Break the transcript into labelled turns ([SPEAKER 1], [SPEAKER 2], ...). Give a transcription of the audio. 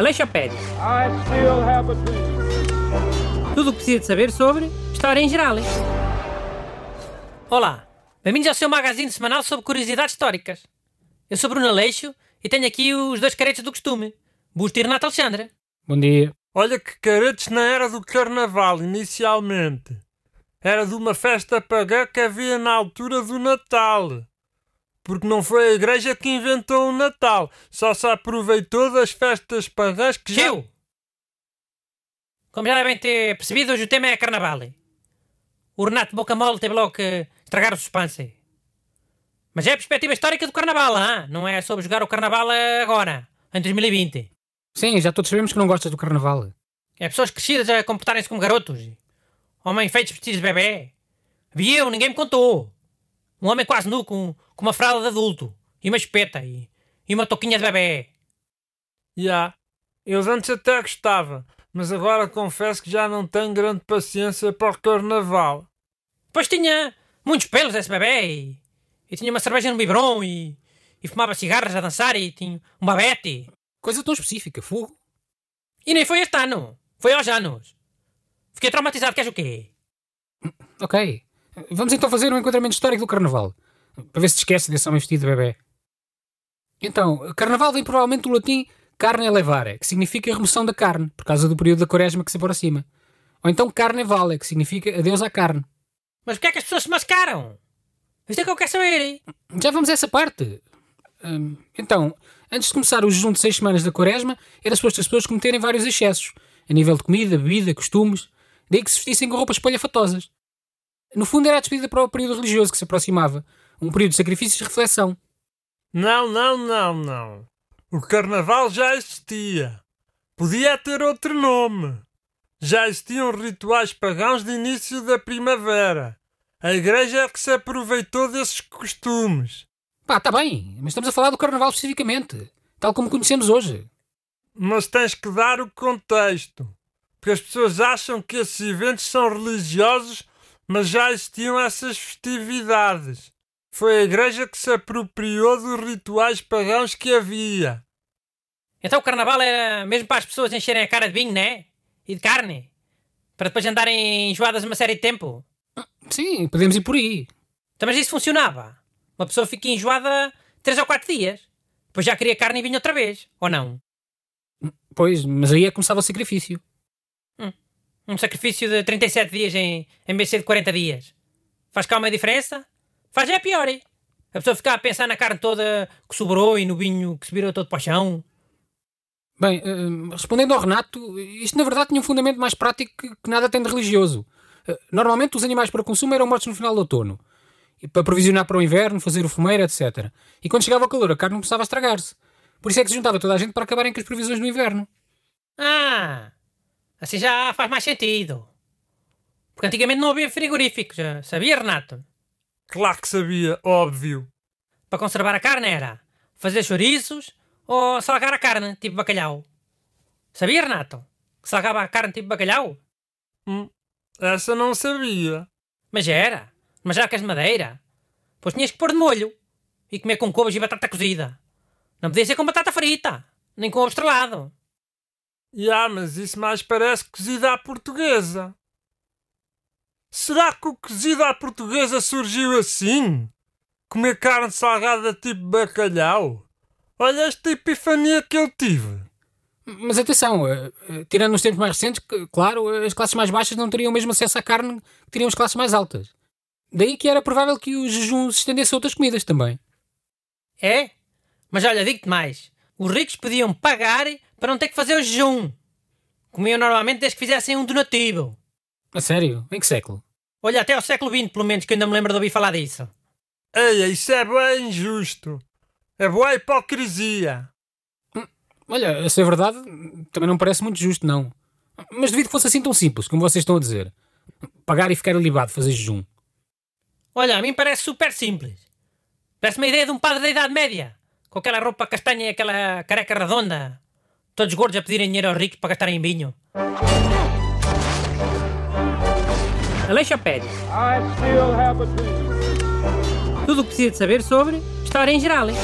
[SPEAKER 1] Aleixopédia.
[SPEAKER 2] I still have a dream.
[SPEAKER 1] Tudo o que precisa de saber sobre história em geral. Olá, bem-vindos ao seu magazine semanal sobre curiosidades históricas. Eu sou Bruno Aleixo e tenho aqui os dois caretos do costume, Busto e Renato Alexandre.
[SPEAKER 3] Bom dia.
[SPEAKER 4] Olha que caretes não era do carnaval inicialmente. Era de uma festa pagã que havia na altura do Natal. Porque não foi a igreja que inventou o Natal, só se aproveitou das festas pagãs que já...
[SPEAKER 1] Como já devem ter percebido, hoje o tema é carnaval. O Renato Boca Mole teve logo que estragar o suspense. Mas é a perspectiva histórica do carnaval, hein? não é sobre jogar o carnaval agora, em 2020.
[SPEAKER 3] Sim, já todos sabemos que não gostas do carnaval.
[SPEAKER 1] É pessoas crescidas a comportarem-se como garotos. Homens feitos vestidos de bebê. Vi eu, ninguém me contou. Um homem quase nu com, com uma fralda de adulto. E uma espeta. E, e uma touquinha de bebê.
[SPEAKER 4] Já. Eu antes até gostava, mas agora confesso que já não tenho grande paciência para o carnaval.
[SPEAKER 1] Depois tinha muitos pelos esse bebê. E, e tinha uma cerveja no biberon. E, e fumava cigarros a dançar. E tinha um babete.
[SPEAKER 3] Coisa tão específica, fogo.
[SPEAKER 1] E nem foi este ano. Foi aos anos. Fiquei traumatizado. Queres o quê?
[SPEAKER 3] Ok. Vamos então fazer um enquadramento histórico do carnaval. Para ver se te esquece desse homem vestido de bebê. Então, carnaval vem provavelmente do latim carne levare, que significa remoção da carne, por causa do período da quaresma que se aproxima. Ou então carne vale, que significa adeus à carne.
[SPEAKER 1] Mas porquê é que as pessoas se mascaram? Isto é que eu quero saber. hein?
[SPEAKER 3] Já vamos a essa parte. Hum, então, antes de começar o jejum de seis semanas da quaresma, era suposto as pessoas cometerem vários excessos, a nível de comida, bebida, costumes, daí que se vestissem com roupas espalhafatosas. No fundo era a despedida para o período religioso que se aproximava, um período de sacrifícios e reflexão.
[SPEAKER 4] Não, não, não, não. O carnaval já existia. Podia ter outro nome. Já existiam rituais pagãos de início da primavera. A igreja é que se aproveitou desses costumes.
[SPEAKER 3] Pá, tá bem, mas estamos a falar do carnaval especificamente, tal como conhecemos hoje.
[SPEAKER 4] Mas tens que dar o contexto. Porque as pessoas acham que esses eventos são religiosos, mas já existiam essas festividades. Foi a igreja que se apropriou dos rituais pagãos que havia.
[SPEAKER 1] Então o carnaval era mesmo para as pessoas encherem a cara de vinho, né? E de carne. Para depois andarem enjoadas uma série de tempo.
[SPEAKER 3] Sim, podemos ir por aí.
[SPEAKER 1] Então, mas isso funcionava. Uma pessoa fica enjoada 3 ou 4 dias. Depois já queria carne e vinho outra vez. Ou não?
[SPEAKER 3] Pois, mas aí é que começava o sacrifício.
[SPEAKER 1] Um sacrifício de 37 dias em, em vez de ser de 40 dias. Faz cá uma diferença? Faz é pior, hein? A pessoa ficar a pensar na carne toda que sobrou e no vinho que se virou todo para o chão.
[SPEAKER 3] Bem, hum, respondendo ao Renato, isto na verdade tinha um fundamento mais prático que, nada tem de religioso. Uh, Normalmente os animais para consumo eram mortos no final do outono. E para provisionar para o inverno, fazer o fumeiro, etc. E quando chegava o calor, a carne começava a estragar-se. Por isso é que se juntava toda a gente para acabarem com as previsões do inverno.
[SPEAKER 1] Ah! Assim já faz mais sentido. Porque antigamente não havia frigoríficos, já sabia, Renato?
[SPEAKER 4] Claro que sabia, óbvio.
[SPEAKER 1] Para conservar a carne era fazer chouriços ou salgar a carne, tipo bacalhau. Sabia, Renato? Que salgava a carne tipo bacalhau?
[SPEAKER 4] Hum, essa não sabia.
[SPEAKER 1] Mas era. Mas jarcas de madeira. Pois tinhas que pôr de molho. E comer com couves e batata cozida. Não podia ser com batata frita. Nem com ovo estrelado.
[SPEAKER 4] Já, mas isso mais parece cozida à portuguesa. Será que o cozido à portuguesa surgiu assim? Comer carne salgada tipo bacalhau? Olha esta epifania que eu tive.
[SPEAKER 3] Mas atenção, eh, eh, tirando nos tempos mais recentes, que, claro, as classes mais baixas não teriam o mesmo acesso à carne que teriam as classes mais altas. Daí que era provável que o jejum se estendesse a outras comidas também.
[SPEAKER 1] É? Mas olha, digo-te mais. Os ricos podiam pagar para não ter que fazer o jejum. Comiam normalmente desde que fizessem um donativo.
[SPEAKER 3] A sério? Em que século?
[SPEAKER 1] Olha, até ao século XX, pelo menos, que eu ainda me lembro de ouvir falar disso.
[SPEAKER 4] Eia, isso é bem injusto. É boa hipocrisia.
[SPEAKER 3] Olha, a ser verdade, também não parece muito justo, não. Mas devido que fosse assim tão simples, como vocês estão a dizer. Pagar e ficar alibado, fazer jejum.
[SPEAKER 1] Olha, a mim parece super simples. Parece uma ideia de um padre da Idade Média. Com aquela roupa castanha e aquela careca redonda. Todos gordos a pedirem dinheiro aos ricos para gastarem em vinho. Aleixopédia.
[SPEAKER 2] I still have a dream.
[SPEAKER 1] Tudo o que precisa de saber sobre história em geral. hein?